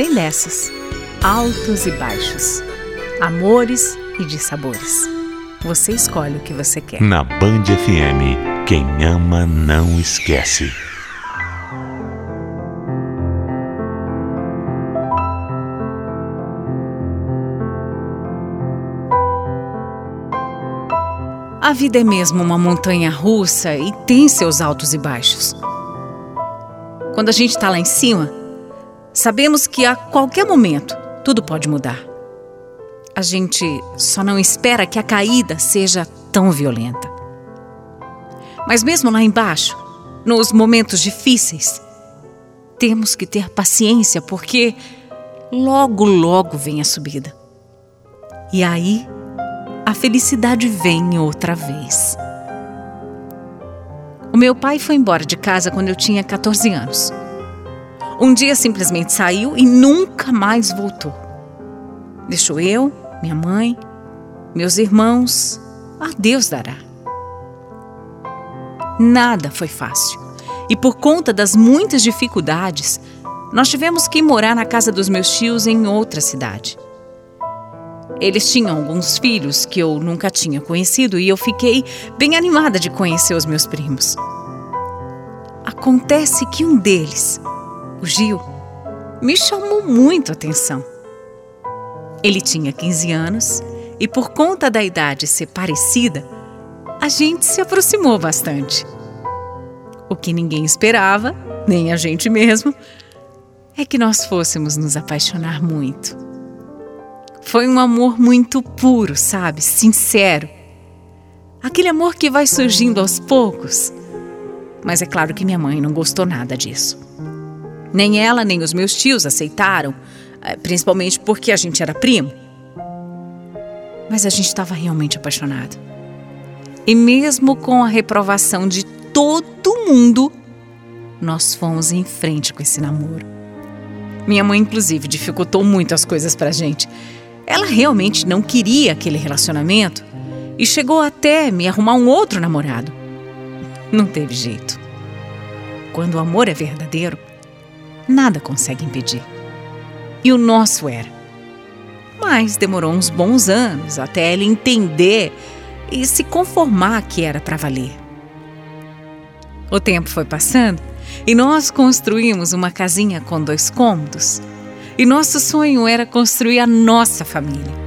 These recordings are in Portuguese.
tem dessas, altos e baixos, amores e dissabores. Você escolhe o que você quer. Na Band FM, quem ama não esquece. A vida é mesmo uma montanha russa e tem seus altos e baixos. Quando a gente está lá em cima, sabemos que a qualquer momento tudo pode mudar. A gente só não espera que a caída seja tão violenta. Mas mesmo lá embaixo, nos momentos difíceis, temos que ter paciência porque logo, logo vem a subida. E aí a felicidade vem outra vez. O meu pai foi embora de casa quando eu tinha 14 anos. Um dia simplesmente saiu e nunca mais voltou. Deixou eu, minha mãe, meus irmãos, a Deus dará. Nada foi fácil. E por conta das muitas dificuldades, nós tivemos que morar na casa dos meus tios em outra cidade. Eles tinham alguns filhos que eu nunca tinha conhecido e eu fiquei bem animada de conhecer os meus primos. Acontece que um deles, o Gil, me chamou muito a atenção. Ele tinha 15 anos e, por conta da idade ser parecida, a gente se aproximou bastante. O que ninguém esperava, nem a gente mesmo, é que nós fôssemos nos apaixonar muito. Foi um amor muito puro, sabe? Sincero. Aquele amor que vai surgindo aos poucos. Mas é claro que minha mãe não gostou nada disso. Nem ela, nem os meus tios aceitaram, eh, principalmente porque a gente era primo. Mas a gente estava realmente apaixonado. E mesmo com a reprovação de todo mundo, nós fomos em frente com esse namoro. Minha mãe, inclusive, dificultou muito as coisas pra gente. Ela realmente não queria aquele relacionamento e chegou até me arrumar um outro namorado. Não teve jeito. Quando o amor é verdadeiro, nada consegue impedir. E o nosso era. Mas demorou uns bons anos até ele entender e se conformar que era para valer. O tempo foi passando e nós construímos uma casinha com dois cômodos e nosso sonho era construir a nossa família.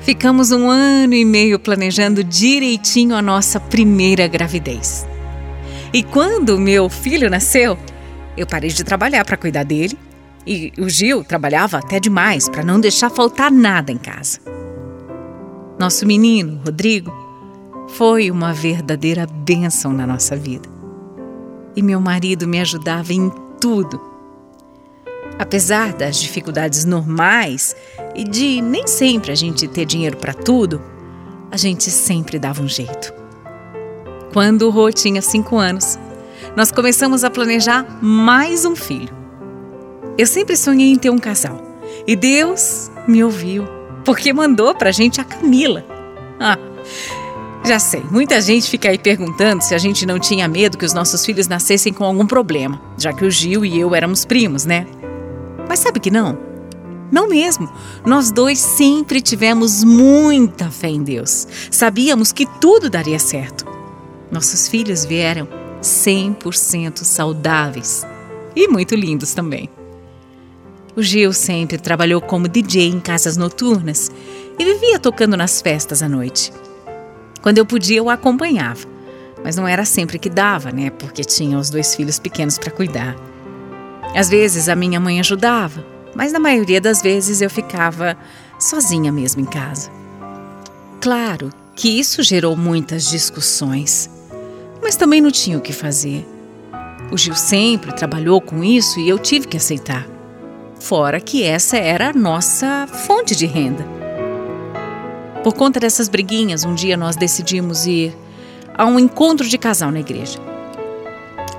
Ficamos um ano e meio planejando direitinho a nossa primeira gravidez. E quando meu filho nasceu, eu parei de trabalhar para cuidar dele e o Gil trabalhava até demais para não deixar faltar nada em casa. Nosso menino, Rodrigo, foi uma verdadeira bênção na nossa vida. E meu marido me ajudava em tudo Apesar das dificuldades normais e de nem sempre a gente ter dinheiro para tudo, a gente sempre dava um jeito. Quando o Rô tinha cinco anos, nós começamos a planejar mais um filho. Eu sempre sonhei em ter um casal e Deus me ouviu, porque mandou para a gente a Camila. Ah, já sei, muita gente fica aí perguntando se a gente não tinha medo que os nossos filhos nascessem com algum problema, já que o Gil e eu éramos primos, né? Mas sabe que não? Não mesmo. Nós dois sempre tivemos muita fé em Deus. Sabíamos que tudo daria certo. Nossos filhos vieram 100% saudáveis e muito lindos também. O Gil sempre trabalhou como DJ em casas noturnas e vivia tocando nas festas à noite. Quando eu podia, eu acompanhava. Mas não era sempre que dava, né? Porque tinha os dois filhos pequenos para cuidar. Às vezes a minha mãe ajudava, mas na maioria das vezes eu ficava sozinha mesmo em casa. Claro que isso gerou muitas discussões, mas também não tinha o que fazer. O Gil sempre trabalhou com isso e eu tive que aceitar. Fora que essa era a nossa fonte de renda. Por conta dessas briguinhas, um dia nós decidimos ir a um encontro de casal na igreja.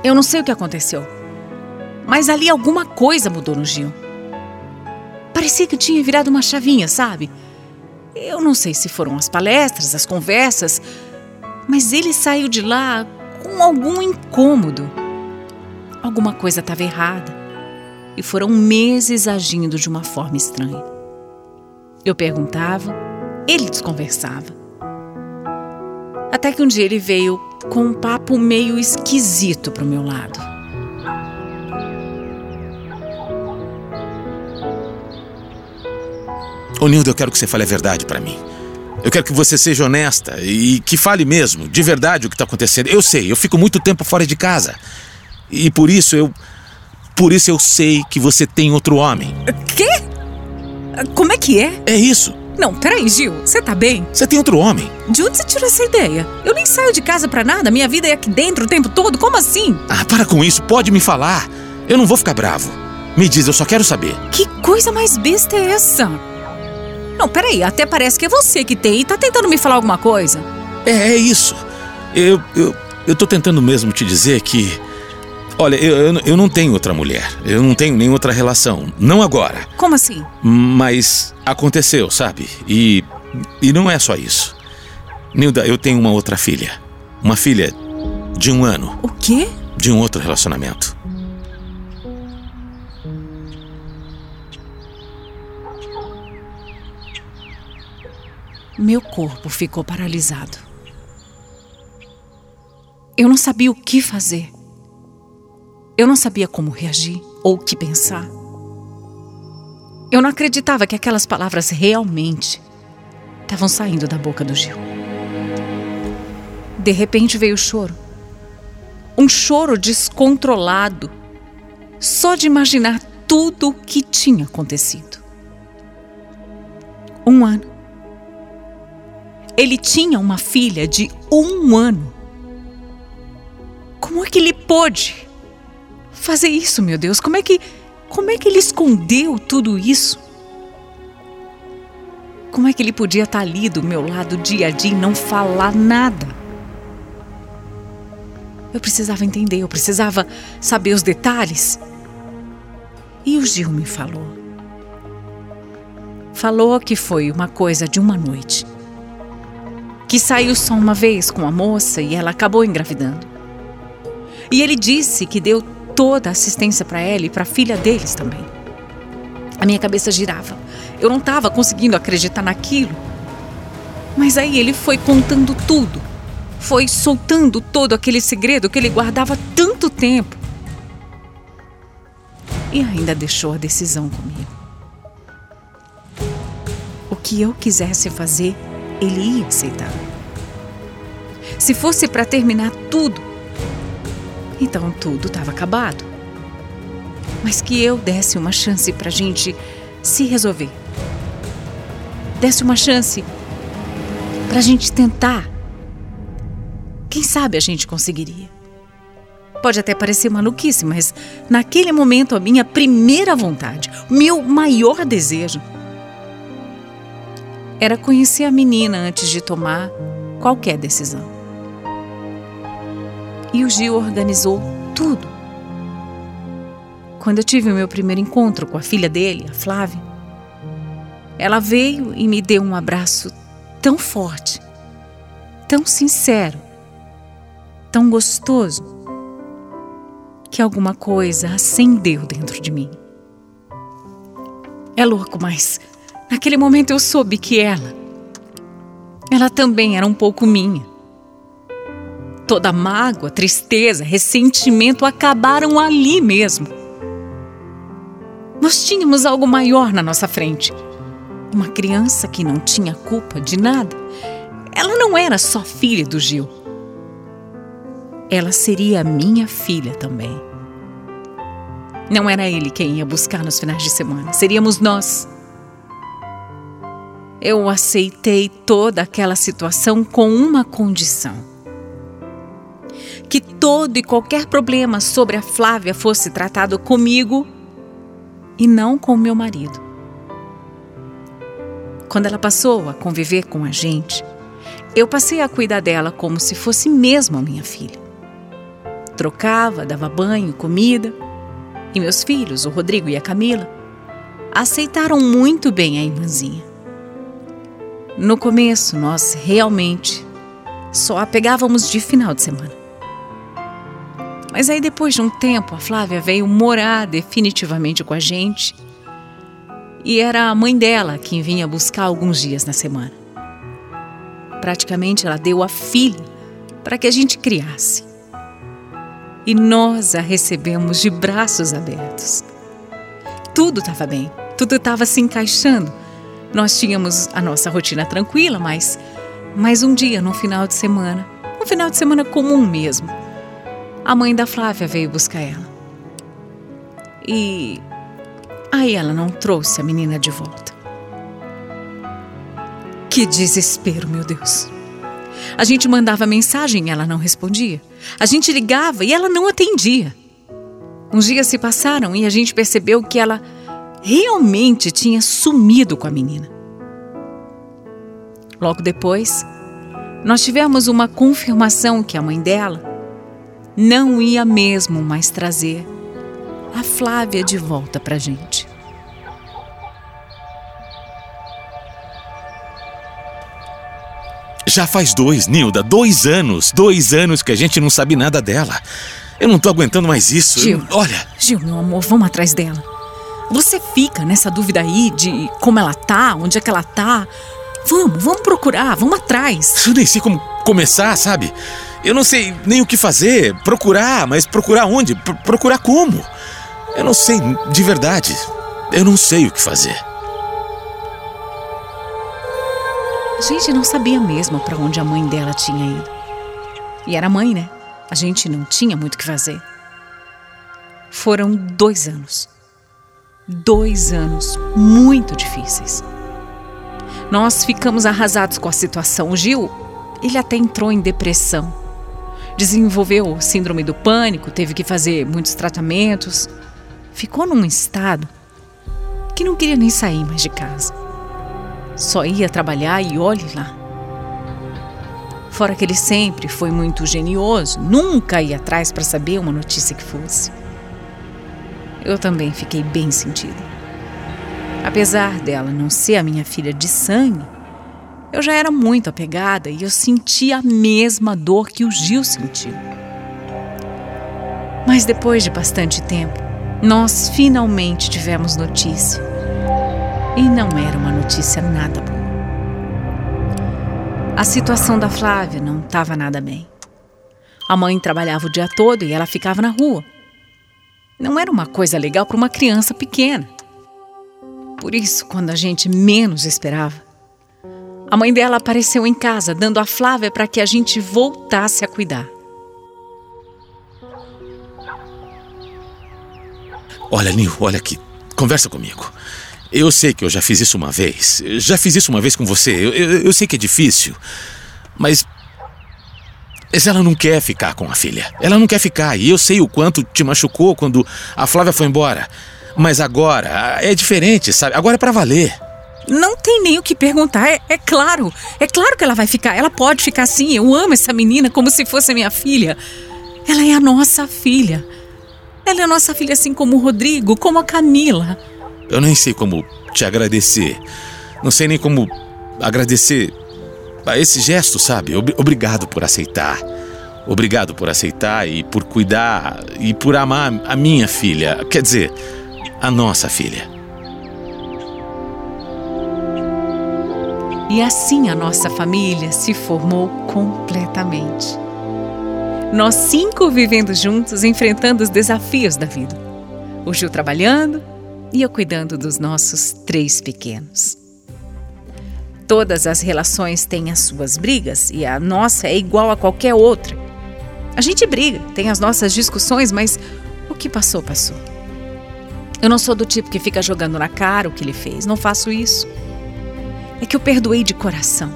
Eu não sei o que aconteceu, mas ali alguma coisa mudou no Gil. Parecia que tinha virado uma chavinha, sabe? Eu não sei se foram as palestras, as conversas, mas ele saiu de lá com algum incômodo. Alguma coisa estava errada. E foram meses agindo de uma forma estranha. Eu perguntava, ele desconversava. Até que um dia ele veio com um papo meio esquisito para o meu lado. Ô Nilda, eu quero que você fale a verdade para mim. Eu quero que você seja honesta e que fale mesmo, de verdade, o que tá acontecendo. Eu sei, eu fico muito tempo fora de casa. E por isso eu. Por isso eu sei que você tem outro homem. Quê? Como é que é? É isso. Não, peraí, Gil, você tá bem? Você tem outro homem. De onde você tirou essa ideia? Eu nem saio de casa pra nada, minha vida é aqui dentro o tempo todo, como assim? Ah, para com isso, pode me falar. Eu não vou ficar bravo. Me diz, eu só quero saber. Que coisa mais besta é essa? Não, peraí, até parece que é você que tem e tá tentando me falar alguma coisa. É, é isso. Eu, eu, eu tô tentando mesmo te dizer que. Olha, eu, eu, eu não tenho outra mulher. Eu não tenho nem outra relação. Não agora. Como assim? Mas aconteceu, sabe? E. E não é só isso. Nilda, eu tenho uma outra filha. Uma filha de um ano. O quê? De um outro relacionamento. Meu corpo ficou paralisado. Eu não sabia o que fazer. Eu não sabia como reagir ou o que pensar. Eu não acreditava que aquelas palavras realmente estavam saindo da boca do Gil. De repente veio o choro. Um choro descontrolado, só de imaginar tudo o que tinha acontecido. Um ano ele tinha uma filha de um ano. Como é que ele pôde fazer isso, meu Deus? Como é que, como é que ele escondeu tudo isso? Como é que ele podia estar ali do meu lado dia a dia e não falar nada? Eu precisava entender, eu precisava saber os detalhes. E o Gil me falou. Falou que foi uma coisa de uma noite que saiu só uma vez com a moça e ela acabou engravidando. E ele disse que deu toda a assistência para ela e para a filha deles também. A minha cabeça girava. Eu não estava conseguindo acreditar naquilo. Mas aí ele foi contando tudo. Foi soltando todo aquele segredo que ele guardava tanto tempo. E ainda deixou a decisão comigo. O que eu quisesse fazer, ele ia aceitar. Se fosse para terminar tudo, então tudo estava acabado. Mas que eu desse uma chance para a gente se resolver. Desse uma chance para a gente tentar. Quem sabe a gente conseguiria. Pode até parecer maluquice, mas naquele momento a minha primeira vontade, meu maior desejo era conhecer a menina antes de tomar qualquer decisão. E o Gil organizou tudo. Quando eu tive o meu primeiro encontro com a filha dele, a Flávia, ela veio e me deu um abraço tão forte, tão sincero, tão gostoso, que alguma coisa acendeu dentro de mim. É louco, mas naquele momento eu soube que ela. Ela também era um pouco minha. Toda mágoa, tristeza, ressentimento acabaram ali mesmo. Nós tínhamos algo maior na nossa frente. Uma criança que não tinha culpa de nada. Ela não era só filha do Gil. Ela seria minha filha também. Não era ele quem ia buscar nos finais de semana, seríamos nós. Eu aceitei toda aquela situação com uma condição: que todo e qualquer problema sobre a Flávia fosse tratado comigo e não com meu marido. Quando ela passou a conviver com a gente, eu passei a cuidar dela como se fosse mesmo a minha filha. Trocava, dava banho, comida e meus filhos, o Rodrigo e a Camila, aceitaram muito bem a irmãzinha. No começo, nós realmente só a pegávamos de final de semana. Mas aí, depois de um tempo, a Flávia veio morar definitivamente com a gente. E era a mãe dela quem vinha buscar alguns dias na semana. Praticamente ela deu a filha para que a gente criasse e nós a recebemos de braços abertos. Tudo estava bem, tudo estava se encaixando. Nós tínhamos a nossa rotina tranquila, mas mais um dia, no final de semana, um final de semana comum mesmo, a mãe da Flávia veio buscar ela. E aí ela não trouxe a menina de volta. Que desespero, meu Deus! A gente mandava mensagem e ela não respondia. A gente ligava e ela não atendia. Uns dias se passaram e a gente percebeu que ela realmente tinha sumido com a menina. Logo depois, nós tivemos uma confirmação que a mãe dela não ia mesmo mais trazer a Flávia de volta para a gente. Já faz dois, Nilda, dois anos, dois anos que a gente não sabe nada dela. Eu não tô aguentando mais isso. Gil, Eu- olha, Gil, meu amor, vamos atrás dela. Você fica nessa dúvida aí de como ela tá, onde é que ela tá. Vamos, vamos procurar, vamos atrás. eu nem sei como começar, sabe? Eu não sei nem o que fazer. Procurar, mas procurar onde? Pro- procurar como? Eu não sei, de verdade. Eu não sei o que fazer. A gente não sabia mesmo para onde a mãe dela tinha ido. E era mãe, né? A gente não tinha muito o que fazer. Foram dois anos. Dois anos muito difíceis. Nós ficamos arrasados com a situação. O Gil, ele até entrou em depressão. Desenvolveu síndrome do pânico, teve que fazer muitos tratamentos. Ficou num estado que não queria nem sair mais de casa. Só ia trabalhar e olhe lá. Fora que ele sempre foi muito genioso, nunca ia atrás para saber uma notícia que fosse. Eu também fiquei bem sentida. Apesar dela não ser a minha filha de sangue, eu já era muito apegada e eu sentia a mesma dor que o Gil sentiu. Mas depois de bastante tempo, nós finalmente tivemos notícia. E não era uma notícia nada boa. A situação da Flávia não estava nada bem. A mãe trabalhava o dia todo e ela ficava na rua. Não era uma coisa legal para uma criança pequena. Por isso, quando a gente menos esperava, a mãe dela apareceu em casa, dando a Flávia para que a gente voltasse a cuidar. Olha, Nil, olha aqui. Conversa comigo. Eu sei que eu já fiz isso uma vez. Já fiz isso uma vez com você. Eu, eu, eu sei que é difícil. Mas. Mas ela não quer ficar com a filha. Ela não quer ficar. E eu sei o quanto te machucou quando a Flávia foi embora. Mas agora é diferente, sabe? Agora é pra valer. Não tem nem o que perguntar, é, é claro. É claro que ela vai ficar. Ela pode ficar sim. Eu amo essa menina como se fosse minha filha. Ela é a nossa filha. Ela é a nossa filha, assim como o Rodrigo, como a Camila. Eu nem sei como te agradecer. Não sei nem como agradecer esse gesto, sabe? Obrigado por aceitar. Obrigado por aceitar e por cuidar e por amar a minha filha. Quer dizer, a nossa filha. E assim a nossa família se formou completamente. Nós cinco vivendo juntos, enfrentando os desafios da vida. O Gil trabalhando e eu cuidando dos nossos três pequenos. Todas as relações têm as suas brigas e a nossa é igual a qualquer outra. A gente briga, tem as nossas discussões, mas o que passou, passou. Eu não sou do tipo que fica jogando na cara o que ele fez, não faço isso. É que eu perdoei de coração.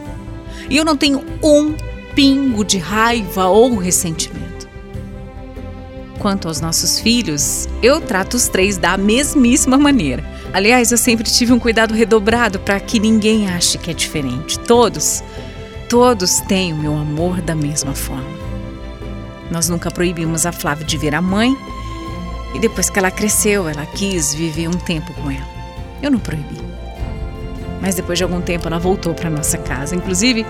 E eu não tenho um pingo de raiva ou ressentimento. Quanto aos nossos filhos, eu trato os três da mesmíssima maneira. Aliás, eu sempre tive um cuidado redobrado para que ninguém ache que é diferente. Todos, todos têm o meu amor da mesma forma. Nós nunca proibimos a Flávia de ver a mãe e depois que ela cresceu, ela quis viver um tempo com ela. Eu não proibi. Mas depois de algum tempo ela voltou para nossa casa. Inclusive,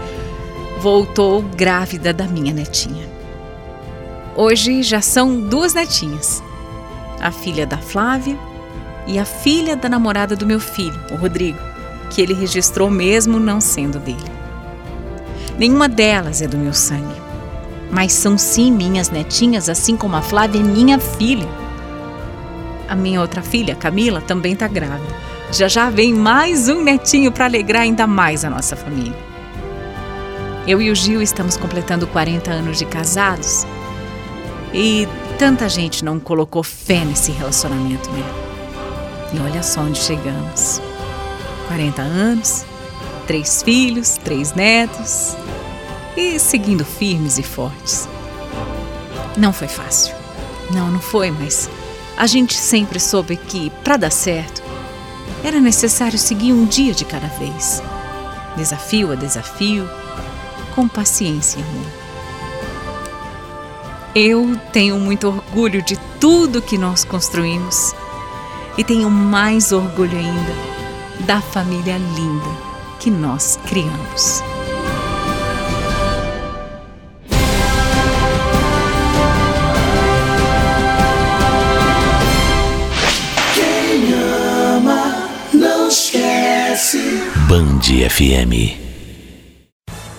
voltou grávida da minha netinha. Hoje já são duas netinhas: a filha da Flávia e a filha da namorada do meu filho, o Rodrigo, que ele registrou mesmo não sendo dele. Nenhuma delas é do meu sangue, mas são sim minhas netinhas, assim como a Flávia é minha filha. A minha outra filha, Camila, também está grávida. Já já vem mais um netinho para alegrar ainda mais a nossa família. Eu e o Gil estamos completando 40 anos de casados e tanta gente não colocou fé nesse relacionamento, né? E olha só onde chegamos. 40 anos, três filhos, três netos e seguindo firmes e fortes. Não foi fácil. Não, não foi, mas a gente sempre soube que, para dar certo, era necessário seguir um dia de cada vez. Desafio a desafio, com paciência e amor. Eu tenho muito orgulho de tudo que nós construímos e tenho mais orgulho ainda da família linda que nós criamos. Band FM.